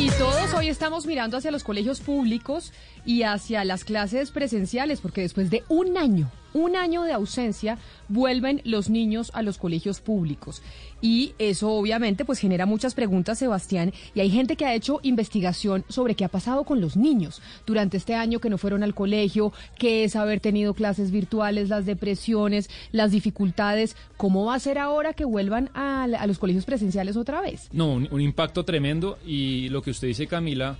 Y todos hoy estamos mirando hacia los colegios públicos y hacia las clases presenciales, porque después de un año, un año de ausencia, vuelven los niños a los colegios públicos. Y eso obviamente pues genera muchas preguntas, Sebastián, y hay gente que ha hecho investigación sobre qué ha pasado con los niños durante este año que no fueron al colegio, qué es haber tenido clases virtuales, las depresiones, las dificultades, cómo va a ser ahora que vuelvan a, los colegios presenciales otra vez. No, un impacto tremendo y lo que usted dice, Camila,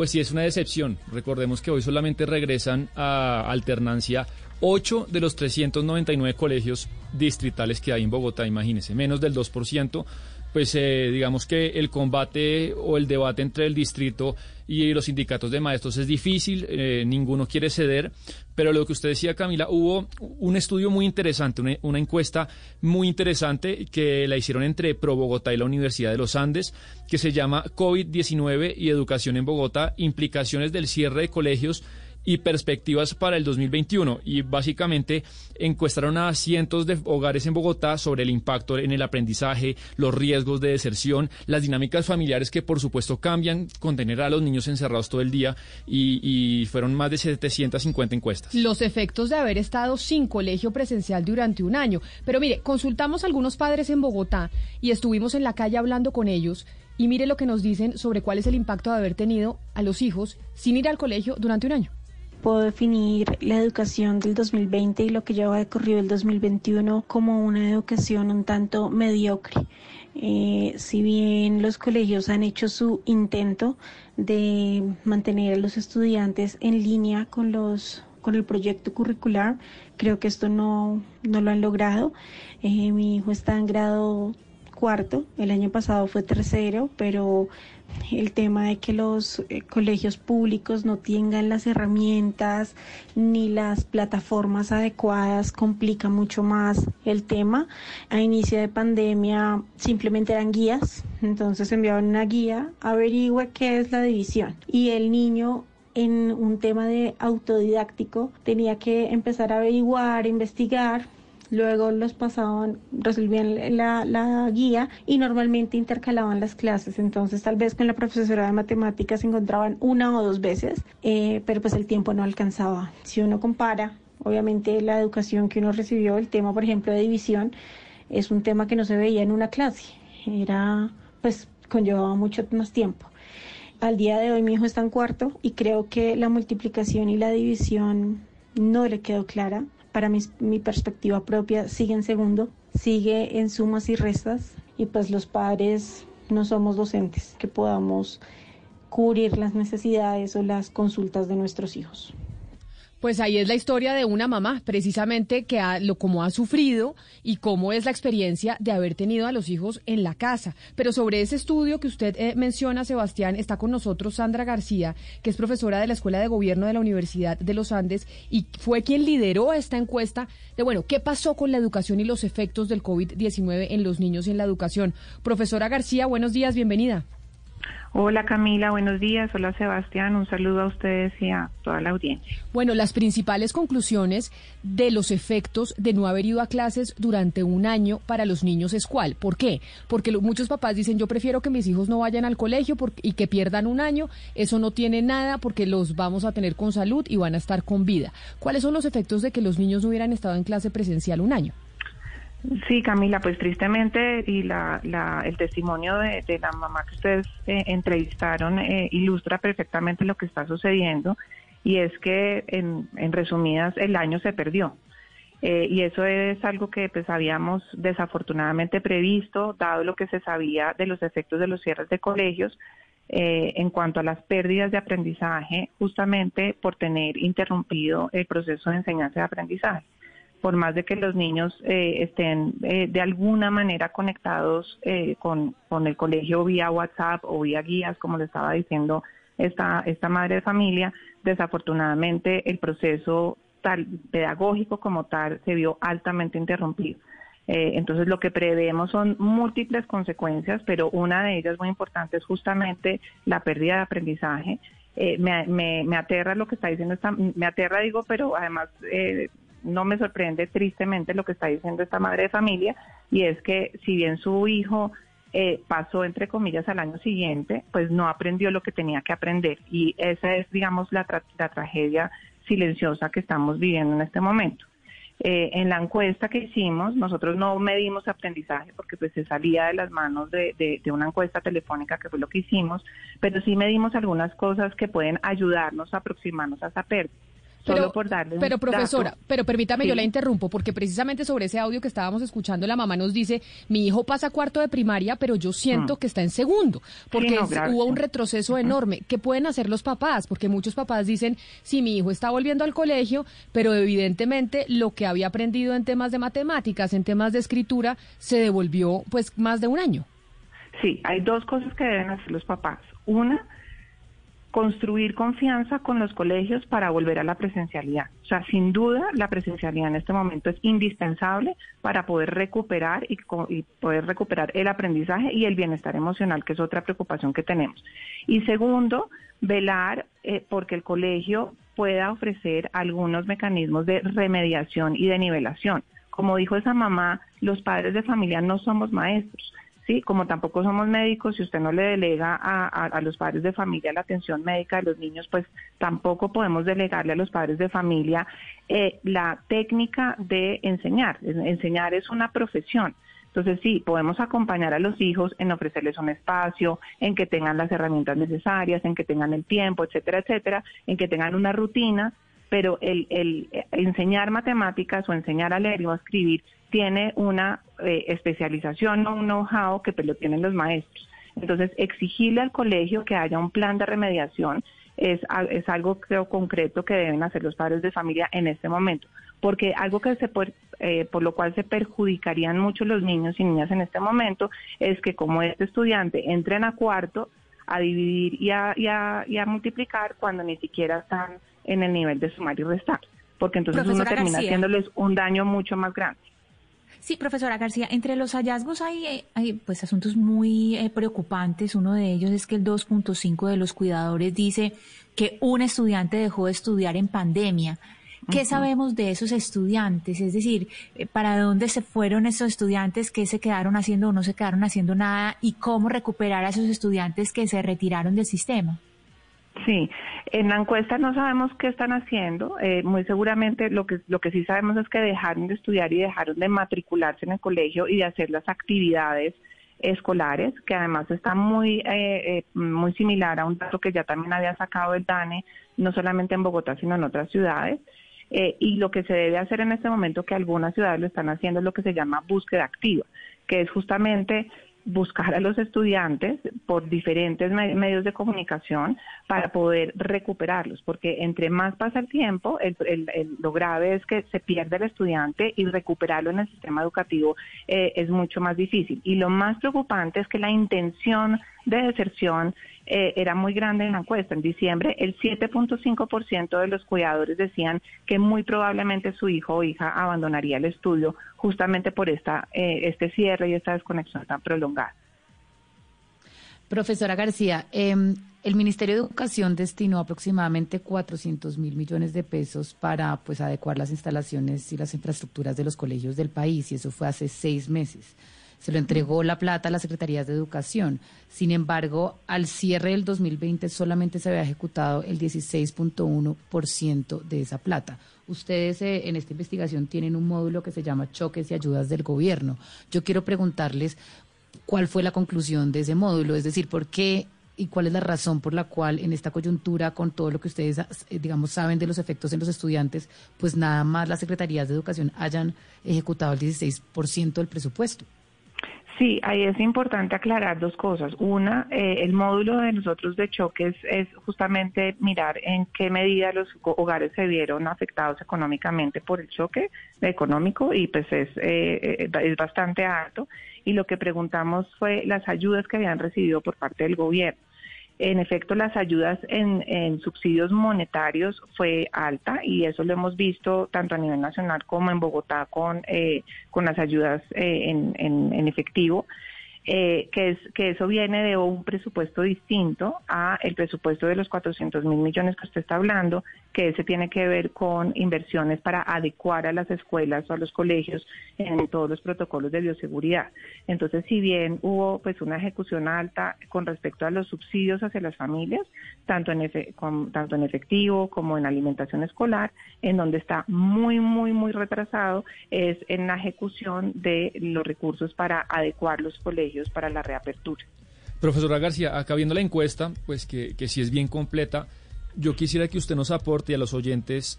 pues sí es una decepción. Recordemos que hoy solamente regresan a alternancia 8 de los 399 colegios distritales que hay en Bogotá, imagínense, menos del 2%. Pues eh, digamos que el combate o el debate entre el distrito y los sindicatos de maestros es difícil, eh, ninguno quiere ceder, pero lo que usted decía, Camila, hubo un estudio muy interesante, una, una encuesta muy interesante que la hicieron entre Pro Bogotá y la Universidad de los Andes, que se llama COVID-19 y Educación en Bogotá, implicaciones del cierre de colegios y perspectivas para el 2021 y básicamente encuestaron a cientos de hogares en Bogotá sobre el impacto en el aprendizaje, los riesgos de deserción, las dinámicas familiares que por supuesto cambian con tener a los niños encerrados todo el día y, fueron más de 750 encuestas. los efectos de haber estado sin colegio presencial durante un año. Pero mire, consultamos a algunos padres en Bogotá y estuvimos en la calle hablando con ellos y mire lo que nos dicen sobre cuál es el impacto de haber tenido a los hijos sin ir al colegio durante un año. Puedo definir la educación del 2020 y lo que lleva decorrido el 2021 como una educación un tanto mediocre. Eh, si bien los colegios han hecho su intento de mantener a los estudiantes en línea con los con el proyecto curricular, creo que esto no, no lo han logrado. Eh, mi hijo está en grado cuarto, el año pasado fue tercero, pero el tema de que los eh, colegios públicos no tengan las herramientas ni las plataformas adecuadas complica mucho más el tema. A inicio de pandemia simplemente eran guías, entonces enviaban una guía, averigua qué es la división y el niño en un tema de autodidáctico tenía que empezar a averiguar, investigar, luego los pasaban, resolvían la, la, guía y normalmente intercalaban las clases. Entonces tal vez con la profesora de matemáticas se encontraban una o dos veces, eh, pero pues el tiempo no alcanzaba. Si uno compara, obviamente la educación que uno recibió, el tema por ejemplo de división, es un tema que no se veía en una clase, era pues conllevaba mucho más tiempo. Al día de hoy mi hijo está en cuarto y creo que la multiplicación y la división no le quedó clara para mi, mi, perspectiva propia sigue en segundo, sigue en sumas y restas y pues los padres no somos docentes que podamos cubrir las necesidades o las consultas de nuestros hijos. Pues ahí es la historia de una mamá, precisamente que ha, lo como ha sufrido y cómo es la experiencia de haber tenido a los hijos en la casa. Pero sobre ese estudio que usted eh, menciona, Sebastián, está con nosotros Sandra García, que es profesora de la Escuela de Gobierno de la Universidad de los Andes y fue quien lideró esta encuesta de, bueno, ¿qué pasó con la educación y los efectos del COVID-19 en los niños y en la educación? Profesora García, buenos días, bienvenida. Hola Camila, buenos días. Hola Sebastián, un saludo a ustedes y a toda la audiencia. Bueno, las principales conclusiones de los efectos de no haber ido a clases durante un año para los niños es cuál. ¿Por qué? Porque muchos papás dicen yo prefiero que mis hijos no vayan al colegio y que pierdan un año. Eso no tiene nada porque los vamos a tener con salud y van a estar con vida. ¿Cuáles son los efectos de que los niños no hubieran estado en clase presencial un año? Sí, Camila, pues tristemente y la, la, el testimonio de, de, la mamá que ustedes eh, entrevistaron eh, ilustra perfectamente lo que está sucediendo y es que en, en resumidas el año se perdió. Eh, y eso es algo que pues habíamos desafortunadamente previsto, dado lo que se sabía de los efectos de los cierres de colegios eh, en cuanto a las pérdidas de aprendizaje, justamente por tener interrumpido el proceso de enseñanza y aprendizaje. Por más de que los niños eh, estén eh, de alguna manera conectados eh, con, con el colegio vía WhatsApp o vía guías, como le estaba diciendo esta, esta madre de familia, desafortunadamente el proceso tal, pedagógico como tal se vio altamente interrumpido. Eh, entonces lo que prevemos son múltiples consecuencias, pero una de ellas muy importante es justamente la pérdida de aprendizaje. Eh, me, me, me aterra lo que está diciendo esta, me aterra digo, pero además eh, no me sorprende tristemente lo que está diciendo esta madre de familia y es que si bien su hijo eh, pasó entre comillas al año siguiente, pues no aprendió lo que tenía que aprender y esa es digamos la, tra- la tragedia silenciosa que estamos viviendo en este momento. Eh, en la encuesta que hicimos, nosotros no medimos aprendizaje porque pues se salía de las manos de, de- de una encuesta telefónica que fue lo que hicimos, pero sí medimos algunas cosas que pueden ayudarnos a aproximarnos a esa pérdida. Solo por darle un pero profesora, dato. pero permítame, yo la interrumpo, porque precisamente sobre ese audio que estábamos escuchando, la mamá nos dice, mi hijo pasa cuarto de primaria, pero yo siento Mm. que está en segundo, porque no, es- grave, hubo un retroceso enorme. ¿Qué pueden hacer los papás? Porque muchos papás dicen, sí, mi hijo está volviendo al colegio, pero evidentemente lo que había aprendido en temas de matemáticas, en temas de escritura, se devolvió pues más de un año. Sí, hay dos cosas que deben hacer los papás. Una, construir confianza con los colegios para volver a la presencialidad. O sea, sin duda, la presencialidad en este momento es indispensable para poder recuperar y, y poder recuperar el aprendizaje y el bienestar emocional, que es otra preocupación que tenemos. Y segundo, velar eh, porque el colegio pueda ofrecer algunos mecanismos de remediación y de nivelación. Como dijo esa mamá, los padres de familia no somos maestros. Sí, como tampoco somos médicos, si usted no le delega a, a- los padres de familia la atención médica de los niños, pues tampoco podemos delegarle a los padres de familia eh, la técnica de enseñar. Enseñar es una profesión. Entonces sí, podemos acompañar a los hijos en ofrecerles un espacio, en que tengan las herramientas necesarias, en que tengan el tiempo, etcétera, etcétera, en que tengan una rutina, pero el, el eh, enseñar matemáticas o enseñar a leer o a escribir tiene una eh, especialización o un know-how que pues, lo tienen los maestros. Entonces, exigirle al colegio que haya un plan de remediación es, es algo creo concreto que deben hacer los padres de familia en este momento, porque algo que se por, eh, por lo cual se perjudicarían mucho los niños y niñas en este momento es que como este estudiante entren a cuarto a dividir y a, y a, y a multiplicar cuando ni siquiera están en el nivel de sumar y restar, porque entonces uno termina García. haciéndoles un daño mucho más grande. Sí, profesora García, entre los hallazgos hay, eh, hay, pues asuntos muy eh, preocupantes. Uno de ellos es que el 2.5 de los cuidadores dice que un estudiante dejó de estudiar en pandemia. ¿Qué sabemos de esos estudiantes? Es decir, eh, ¿para dónde se fueron esos estudiantes? ¿Qué se quedaron haciendo o no se quedaron haciendo nada? ¿Y cómo recuperar a esos estudiantes que se retiraron del sistema? Sí, en la encuesta no sabemos qué están haciendo. eh, muy seguramente lo que lo que sí sabemos es que dejaron de estudiar y dejaron de matricularse en el colegio y de hacer las actividades escolares, que además está muy eh, eh, muy similar a un dato que ya también había sacado el DANE, no solamente en Bogotá sino en otras ciudades. Eh, y lo que se debe hacer en este momento, que algunas ciudades lo están haciendo, es lo que se llama búsqueda activa, que es justamente buscar a los estudiantes por diferentes me- medios de comunicación para poder recuperarlos, porque entre más pasa el tiempo, el- el- el- lo grave es que se pierde el estudiante y recuperarlo en el sistema educativo eh, es mucho más difícil. Y lo más preocupante es que la intención de deserción eh, era muy grande en la encuesta. En diciembre, el 7.5% de los cuidadores decían que muy probablemente su hijo o hija abandonaría el estudio justamente por esta, eh, este cierre y esta desconexión tan prolongada. Profesora García, em, el Ministerio de Educación destinó aproximadamente 400 mil millones de pesos para pues adecuar las instalaciones y las infraestructuras de los colegios del país y eso fue hace seis meses. Se lo entregó la plata a las secretarías de educación. Sin embargo, al cierre del 2020 solamente se había ejecutado el 16.1% de esa plata. Ustedes eh, en esta investigación tienen un módulo que se llama Choques y Ayudas del Gobierno. Yo quiero preguntarles cuál fue la conclusión de ese módulo, es decir, por qué y cuál es la razón por la cual en esta coyuntura, con todo lo que ustedes, eh, digamos, saben de los efectos en los estudiantes, pues nada más las secretarías de educación hayan ejecutado el 16% del presupuesto. Sí, ahí es importante aclarar dos cosas. Una, eh, el módulo de nosotros de choques es justamente mirar en qué medida los ho- hogares se vieron afectados económicamente por el choque económico y pues es, eh, eh, es bastante alto. Y lo que preguntamos fue las ayudas que habían recibido por parte del gobierno. En efecto, las ayudas en, en subsidios monetarios fue alta y eso lo hemos visto tanto a nivel nacional como en Bogotá con, eh, con las ayudas eh, en, en- en efectivo. Eh, que, es, que eso viene de un presupuesto distinto a el presupuesto de los 400 mil millones que usted está hablando, que ese tiene que ver con inversiones para adecuar a las escuelas o a los colegios en todos los protocolos de bioseguridad. Entonces, si bien hubo pues una ejecución alta con respecto a los subsidios hacia las familias, tanto en, efe- tanto en efectivo como en alimentación escolar, en donde está muy, muy, muy retrasado es en la ejecución de los recursos para adecuar los colegios para la reapertura. Profesora García, acá viendo la encuesta, pues que, que sí es bien completa, yo quisiera que usted nos aporte a los oyentes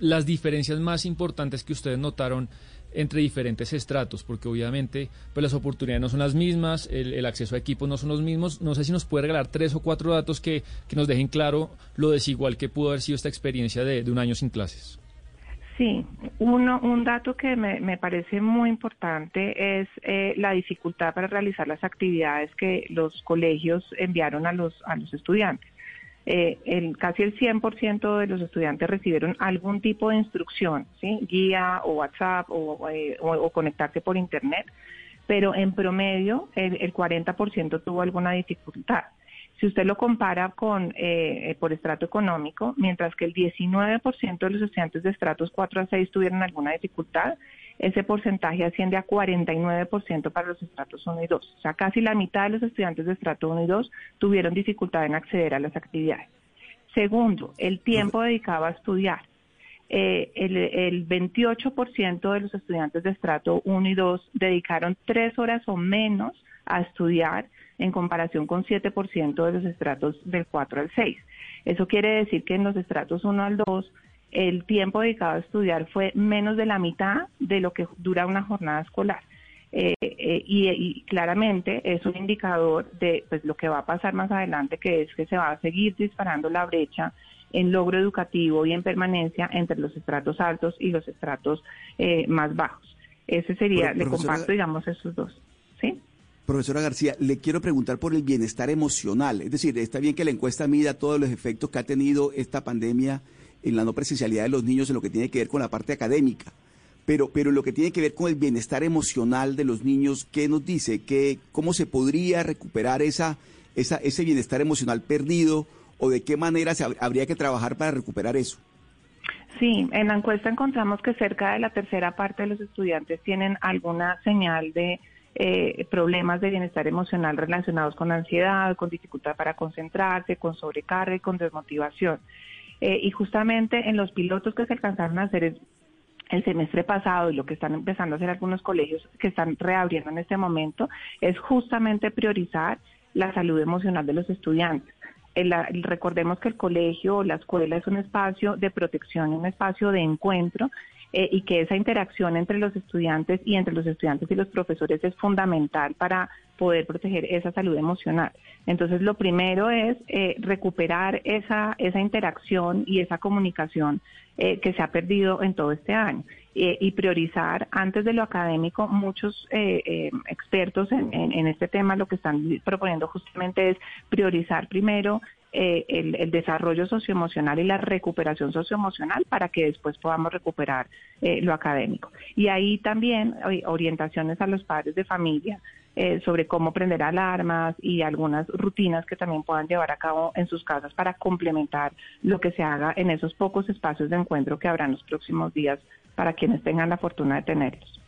las diferencias más importantes que ustedes notaron entre diferentes estratos, porque obviamente pues las oportunidades no son las mismas, el, acceso a equipos no son los mismos. No sé si nos puede regalar tres o cuatro datos que, nos dejen claro lo desigual que pudo haber sido esta experiencia de un año sin clases. Sí, uno, un dato que me, me parece muy importante es eh, la dificultad para realizar las actividades que los colegios enviaron a los, a los estudiantes. Eh, el, casi el 100% de los estudiantes recibieron algún tipo de instrucción, ¿sí? guía o WhatsApp o, eh, o- conectarse por Internet, pero en promedio el, el 40% tuvo alguna dificultad. Si usted lo compara con eh, eh, por estrato económico, mientras que el 19% de los estudiantes de estratos 4 a 6 tuvieron alguna dificultad, ese porcentaje asciende a 49% para los estratos 1 y 2. O sea, casi la mitad de los estudiantes de estrato 1 y 2 tuvieron dificultad en acceder a las actividades. Segundo, el tiempo dedicado a estudiar. Eh, el, el 28% de los estudiantes de estrato 1 y 2 dedicaron tres horas o menos a estudiar en comparación con 7% de los estratos del 4 al 6. Eso quiere decir que en los estratos 1 al 2 el tiempo dedicado a estudiar fue menos de la mitad de lo que dura una jornada escolar. Eh, eh, y, y claramente es un indicador de pues, lo que va a pasar más adelante, que es que se va a seguir disparando la brecha en logro educativo y en permanencia entre los estratos altos y los estratos eh, más bajos. Ese sería, Pro- le comparto, digamos, esos dos. ¿Sí? Profesora García, le quiero preguntar por el bienestar emocional. Es decir, está bien que la encuesta mida todos los efectos que ha tenido esta pandemia en la no presencialidad de los niños en lo que tiene que ver con la parte académica. Pero, pero en lo que tiene que ver con el bienestar emocional de los niños, ¿qué nos dice? ¿Qué, ¿Cómo se podría recuperar esa, esa, ese bienestar emocional perdido? ¿O de qué manera se hab- habría que trabajar para recuperar eso? Sí, en la encuesta encontramos que cerca de la tercera parte de los estudiantes tienen alguna señal de eh, problemas de bienestar emocional relacionados con ansiedad, con dificultad para concentrarse, con sobrecarga y con desmotivación. Eh, y justamente en los pilotos que se alcanzaron a hacer el, el semestre pasado y lo que están empezando a hacer algunos colegios que están reabriendo en este momento es justamente priorizar la salud emocional de los estudiantes. El- la- recordemos que el colegio o la escuela es un espacio de protección, un espacio de encuentro eh, y que esa interacción entre los estudiantes y entre los estudiantes y los profesores es fundamental para poder proteger esa salud emocional. Entonces, lo primero es eh, recuperar esa, esa interacción y esa comunicación eh, que se ha perdido en todo este año eh, y priorizar antes de lo académico. Muchos eh, eh, expertos en, en- en este tema lo que están proponiendo justamente es priorizar primero eh, el, el desarrollo socioemocional y la recuperación socioemocional para que después podamos recuperar eh, lo académico. Y ahí también eh, orientaciones a los padres de familia eh, sobre cómo prender alarmas y algunas rutinas que también puedan llevar a cabo en sus casas para complementar lo que se haga en esos pocos espacios de encuentro que habrá en los próximos días para quienes tengan la fortuna de tenerlos.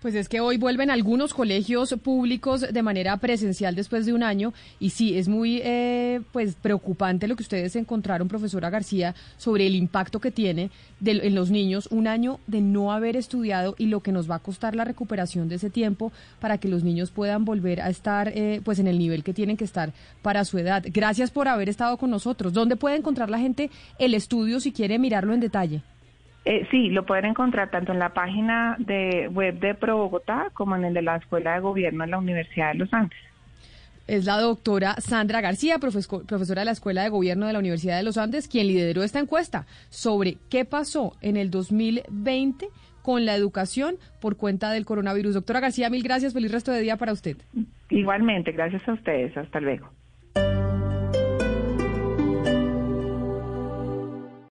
Pues es que hoy vuelven algunos colegios públicos de manera presencial después de un año y sí, es muy eh, pues preocupante lo que ustedes encontraron, profesora García, sobre el impacto que tiene en los niños un año de no haber estudiado y lo que nos va a costar la recuperación de ese tiempo para que los niños puedan volver a estar eh, pues en el nivel que tienen que estar para su edad. Gracias por haber estado con nosotros. ¿Dónde puede encontrar la gente el estudio si quiere mirarlo en detalle? Eh, sí, lo pueden encontrar tanto en la página de web de Pro Bogotá como en el de la Escuela de Gobierno de la Universidad de los Andes. Es la doctora Sandra García, profesora de la Escuela de Gobierno de la Universidad de los Andes, quien lideró esta encuesta sobre qué pasó en el 2020 con la educación por cuenta del coronavirus. Doctora García, mil gracias. Feliz resto de día para usted. Igualmente, gracias a ustedes. Hasta luego.